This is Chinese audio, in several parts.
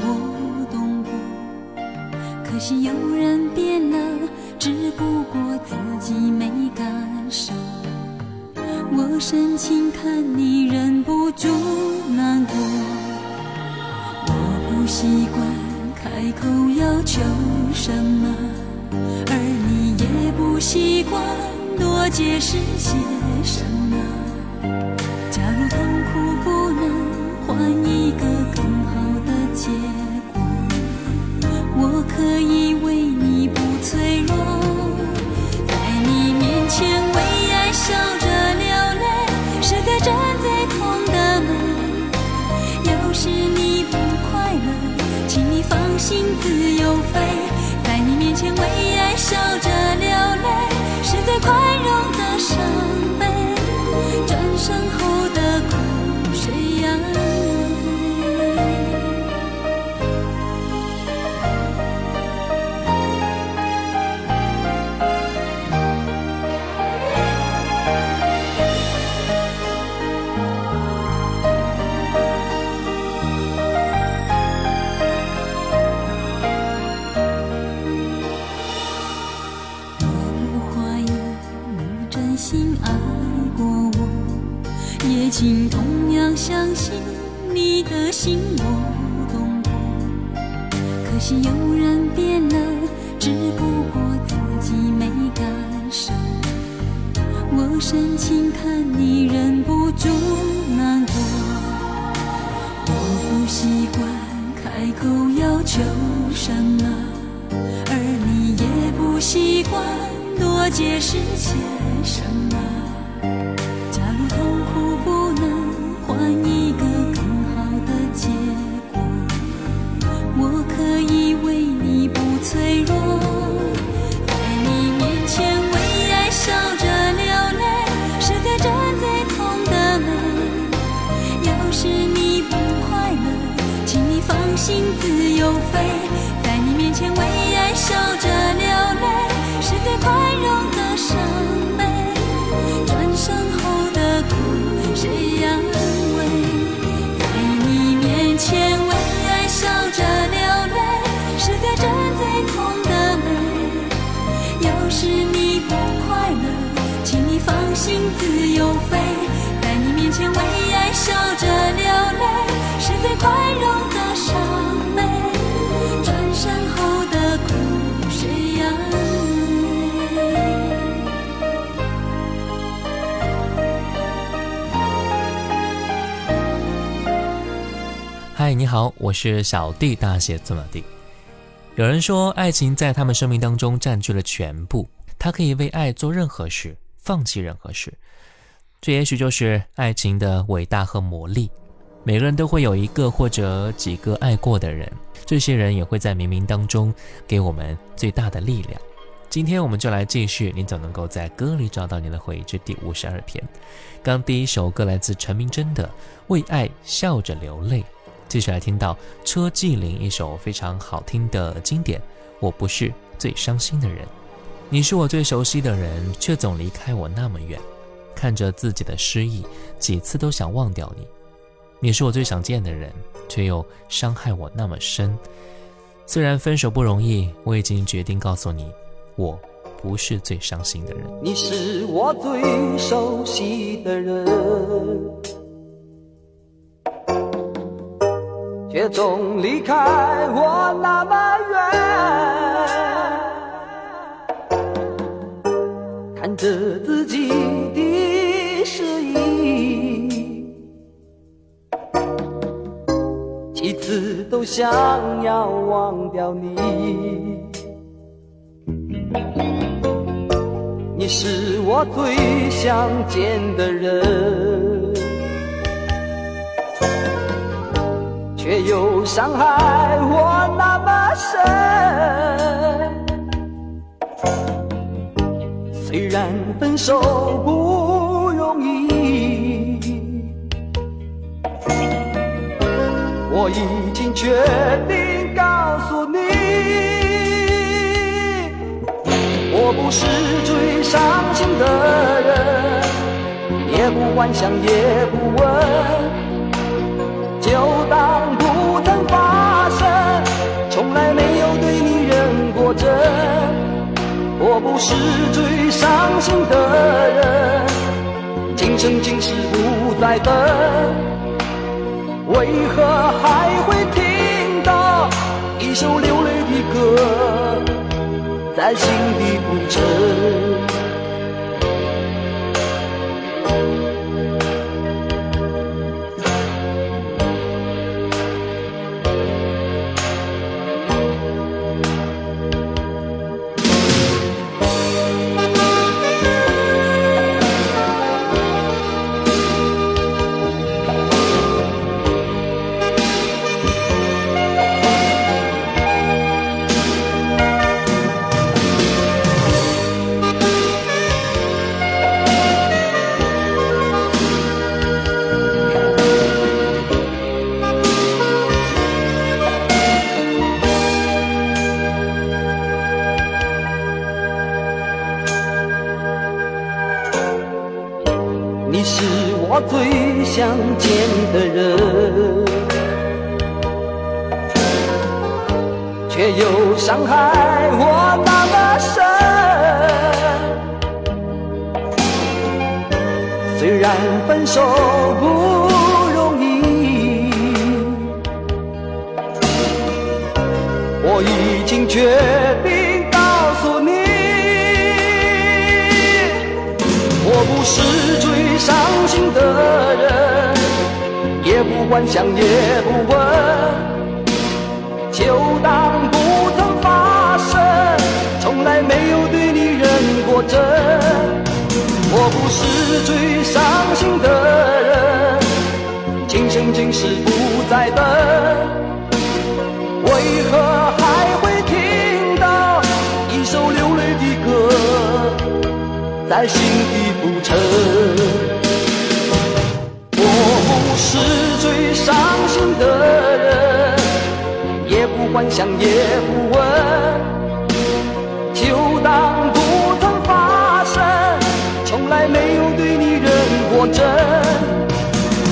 我懂过。可惜有人变了，只不过自己没感受。我深情看你忍不住难过，我不习惯开口要求什么。而你也不习惯多解释些什么。假如痛苦不能换一心自由飞。在你面前为爱笑着流什么。假如痛苦不能换一个更好的结果，我可以为你不脆弱，在你面前为爱笑着流泪，是在站最痛的门。要是你不快乐，请你放心自由飞。好，我是小弟，大写字母弟。有人说，爱情在他们生命当中占据了全部，他可以为爱做任何事，放弃任何事。这也许就是爱情的伟大和魔力。每个人都会有一个或者几个爱过的人，这些人也会在冥冥当中给我们最大的力量。今天我们就来继续，你总能够在歌里找到你的回忆之第五十二篇。刚第一首歌来自陈明真的《为爱笑着流泪》。继续来听到车继麟一首非常好听的经典《我不是最伤心的人》，你是我最熟悉的人，却总离开我那么远。看着自己的失意，几次都想忘掉你。你是我最想见的人，却又伤害我那么深。虽然分手不容易，我已经决定告诉你，我不是最伤心的人。你是我最熟悉的人，却总离开我那么远。看着自己的失意，几次都想要忘掉你。你。是我最想见的人，却又伤害我那么深。虽然分手不容易，我已经决定告诉你，我不是最伤心的人，也不幻想，也不问，就当我不是最伤心的人，今生今世不再等，为何还会听到一首流泪的歌，在心底浮沉？我已经决定告诉你。我不是最伤心的人，也不幻想，也不问，就当不曾发生，从来没有对你认过真。我不是最伤心的人，今生今世不再等，在心底不沉。我不是最伤心的人，也不幻想，也不问，就当不曾发生，从来没有对你认过真。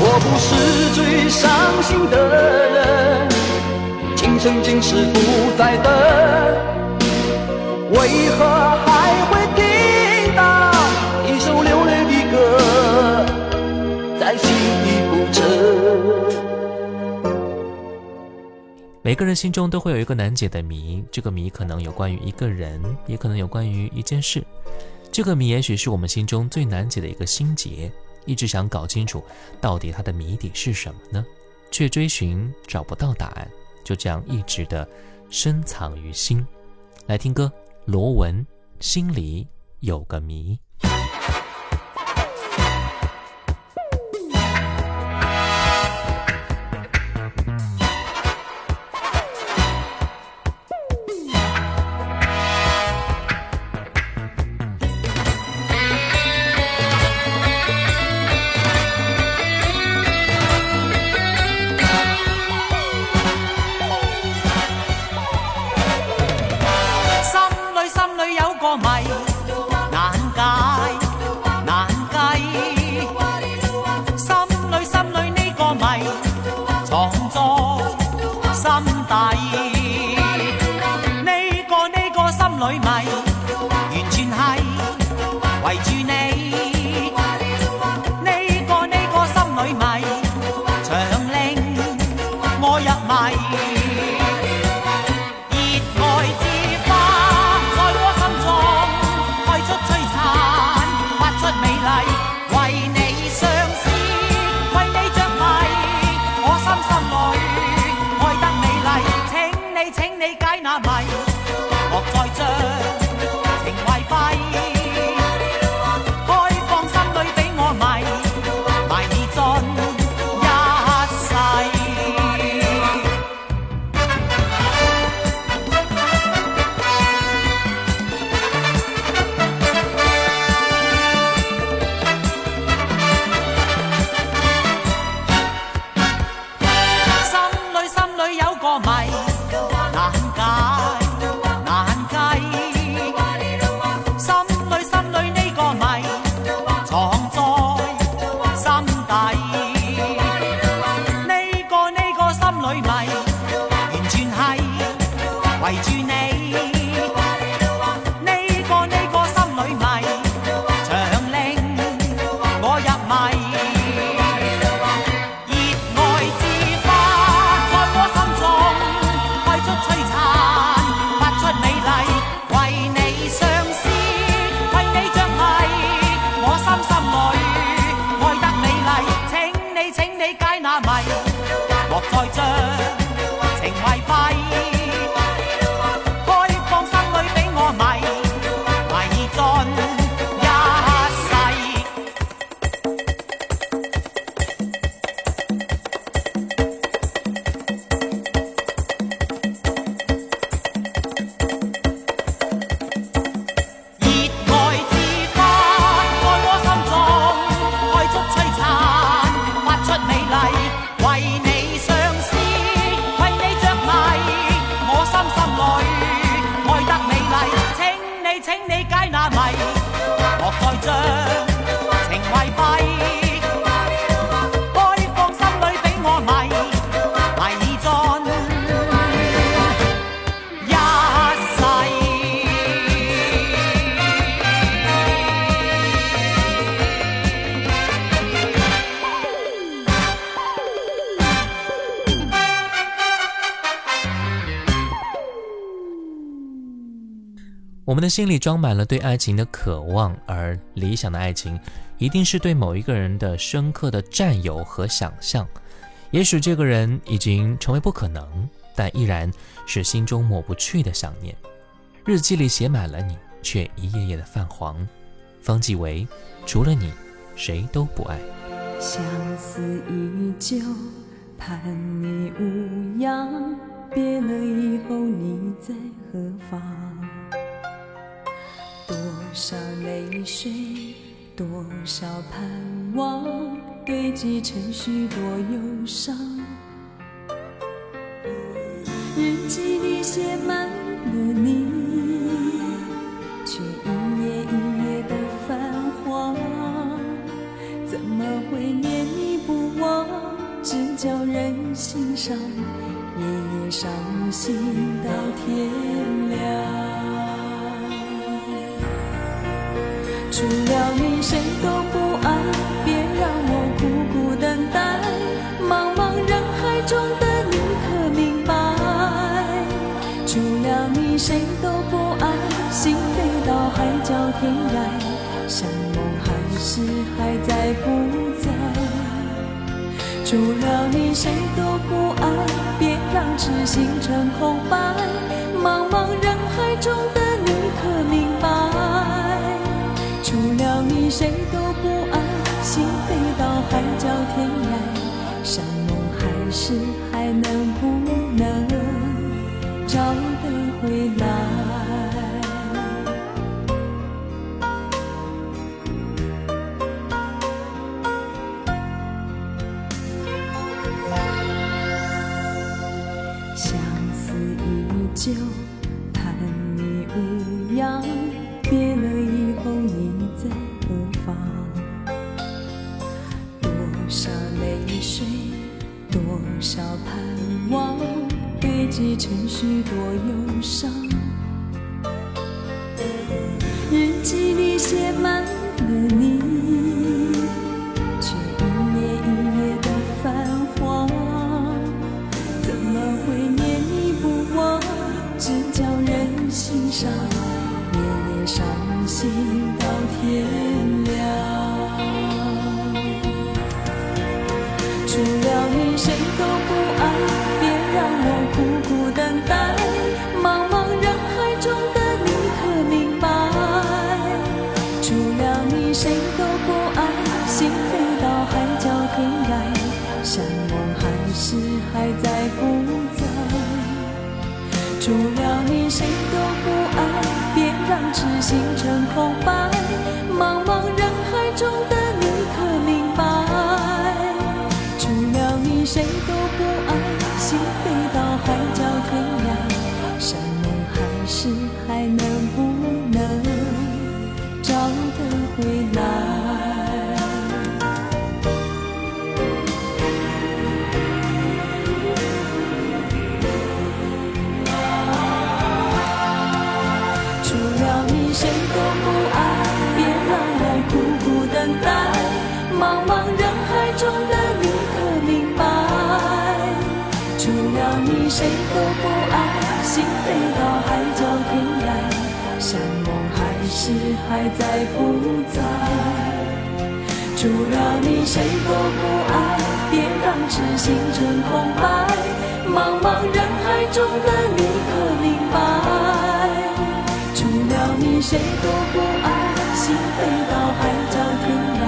我不是最伤心的人，今生今世不再等，为何每个人心中都会有一个难解的谜，这个谜可能有关于一个人，也可能有关于一件事。这个谜也许是我们心中最难解的一个心结，一直想搞清楚到底它的谜底是什么呢？却追寻找不到答案，就这样一直的深藏于心。来听歌，罗文心里有个谜。们的心里装满了对爱情的渴望，而理想的爱情一定是对某一个人的深刻的占有和想象。也许这个人已经成为不可能，但依然是心中抹不去的想念。日记里写满了你，却一页页的泛黄。方季韦，除了你，谁都不爱。相思依旧，盼你无恙。别了以后你在何方？多少泪水，多少盼望，堆积成许多忧伤。日记里写满了你，却一页一页的泛黄。怎么会念你不忘？只叫人心伤，夜夜伤心到天除了你，谁都不爱，别让我苦苦等待。茫茫人海中的你，可明白？除了你，谁都不爱，心飞到海角天涯，山盟海誓还在不在？除了你，谁都不爱，别让痴心成空白。茫茫人海中的谁都积成许多忧伤。日记里写满了你，却一页一页的泛黄。怎么会念你不忘？只叫人心伤，夜夜伤心到天苦苦等待。茫茫人海中的你，可明白？除了你，谁都不爱，心飞到海角天涯，山盟海誓还在不在？除了你，谁都不爱，别让痴心成空白。谁都不爱，心飞到海角天涯，山盟海誓还在不在？除了你，谁都不爱，别让痴心成空白。茫茫人海中的你，可明白？除了你，谁都不爱，心飞到海角天涯，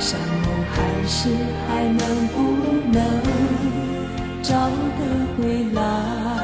山盟海誓还能不能找得回来？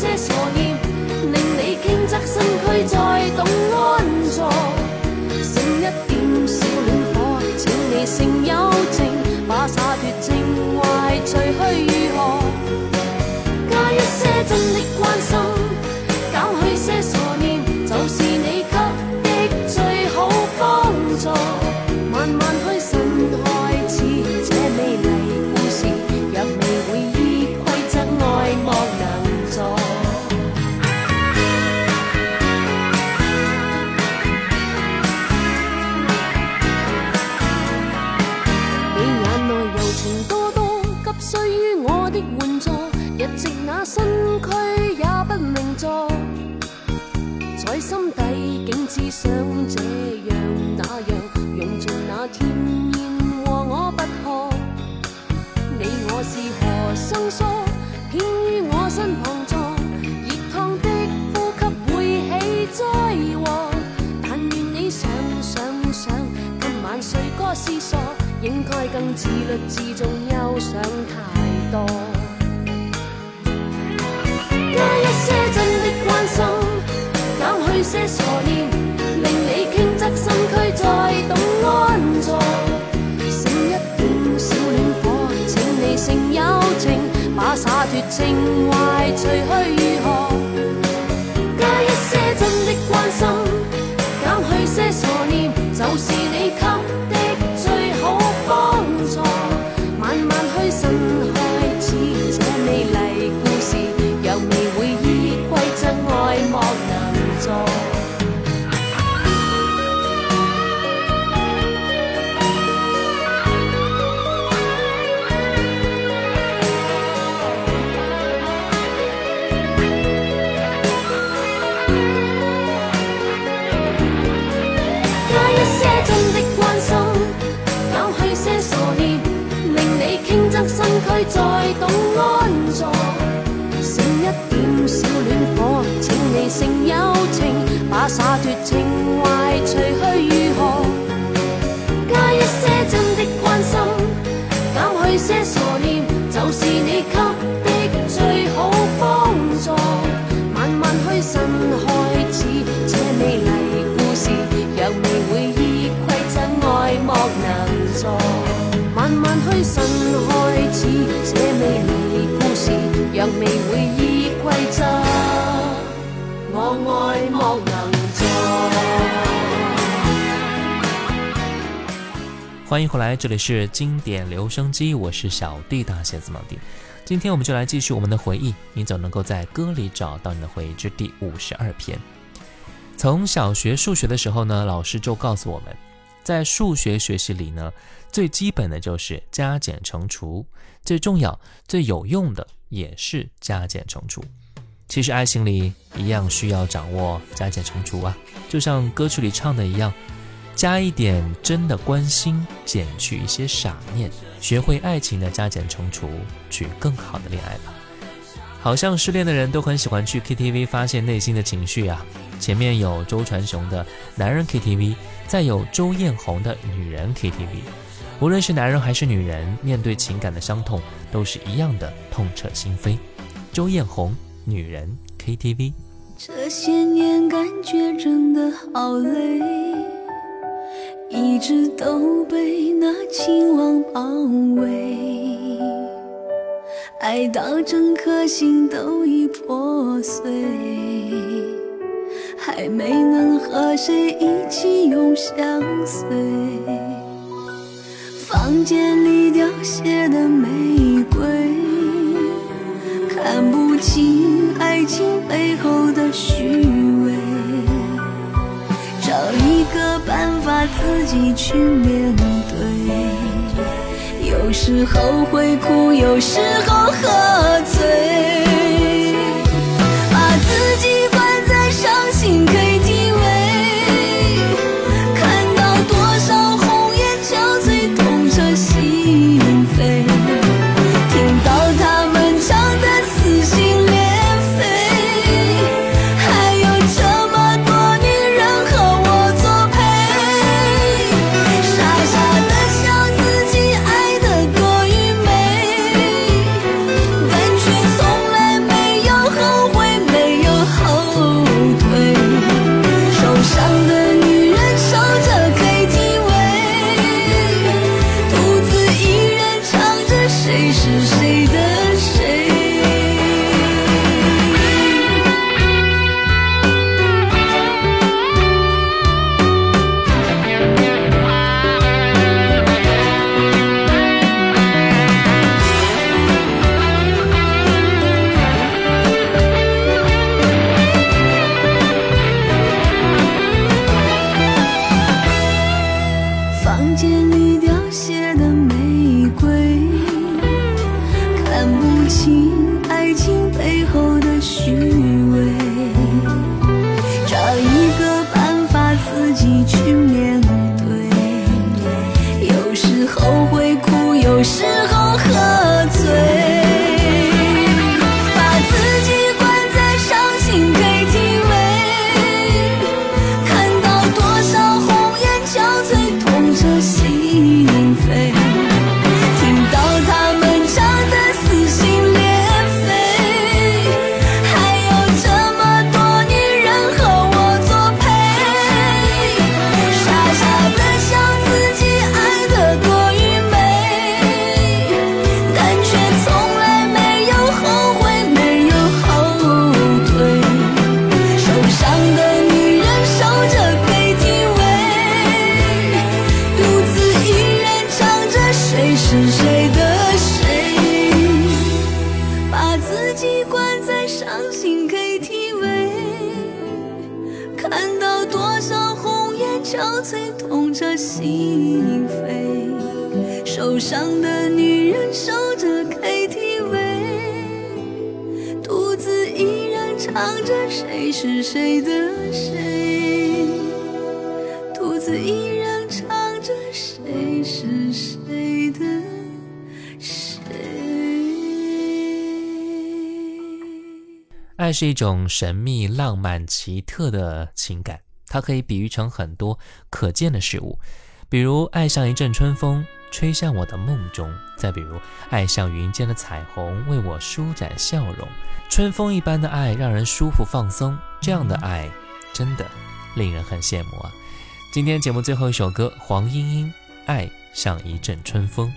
減去是何生疏，偏於我身旁坐，熱燙的呼吸會起災禍。但願你想想想，今晚睡歌思索，應該更自律自重，憂想太多。加一些真的關心，减去些傻念，洒，脱情怀除去如何？加一些真的关心，减去些傻念，就是你给的欢迎回来，这里是经典留声机，我是小弟大写字母弟。今天我们就来继续我们的回忆，你总能够在歌里找到你的回忆之第五十二篇。从小学数学的时候呢，老师就告诉我们，在数学学习里呢，最基本的就是加减乘除，最重要、最有用的也是加减乘除。其实爱情里一样需要掌握加减乘除啊，就像歌曲里唱的一样。加一点真的关心，减去一些傻念，学会爱情的加减乘除，去更好的恋爱吧。好像失恋的人都很喜欢去 KTV 发泄内心的情绪啊。前面有周传雄的男人 KTV，再有周艳红的女人 KTV。无论是男人还是女人，面对情感的伤痛，都是一样的痛彻心扉。周艳红，女人 KTV。这些年感觉真的好累，一直都被那情网包围，爱到整颗心都已破碎，还没能和谁一起永相随。房间里凋谢的玫瑰，看不清爱情背后的虚伪，自己去面对。有时候会哭，有时候喝醉，间里凋谢。是谁的谁，独自一人唱着谁是谁的谁。爱是一种神秘、浪漫、奇特的情感，它可以比喻成很多可见的事物，比如爱像一阵春风，吹向我的梦中；再比如爱像云间的彩虹，为我舒展笑容。春风一般的爱让人舒服放松，这样的爱真的令人很羡慕啊！今天节目最后一首歌，黄莺莺《爱像一阵春风》。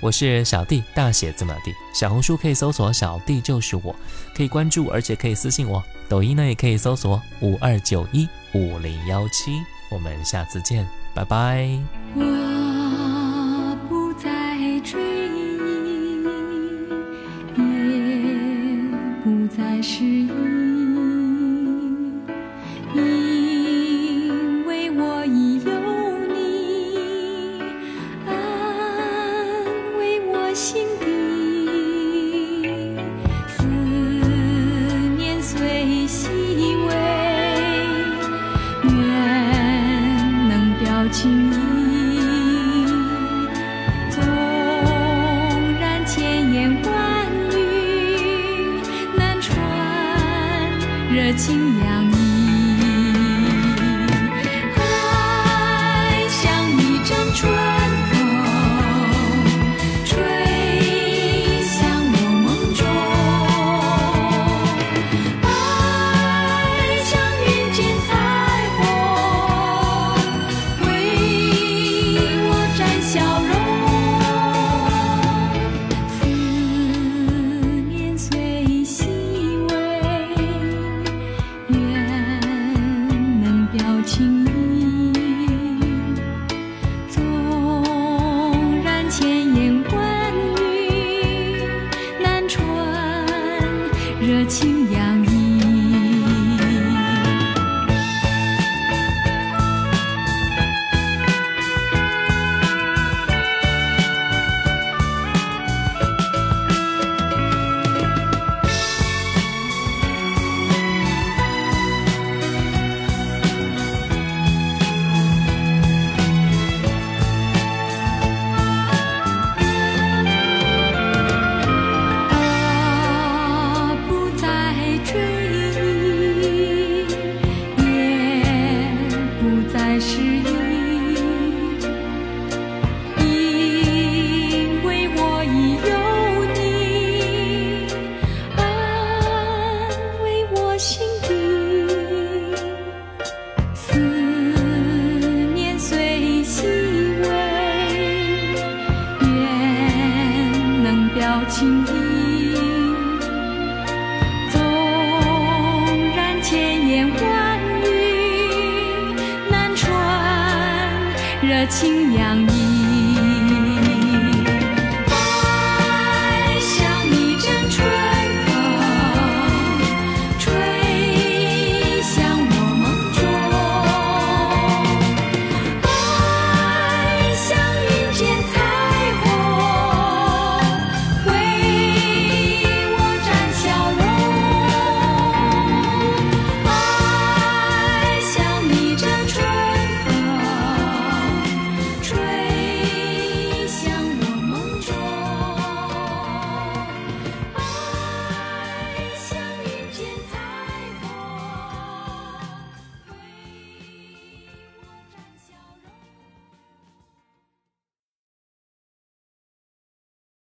我是小弟，大写字母 D。小红书可以搜索“小弟就是我”，可以关注，而且可以私信我。抖音呢也可以搜索五二九一五零幺七。我们下次见，拜拜。轻言的清凉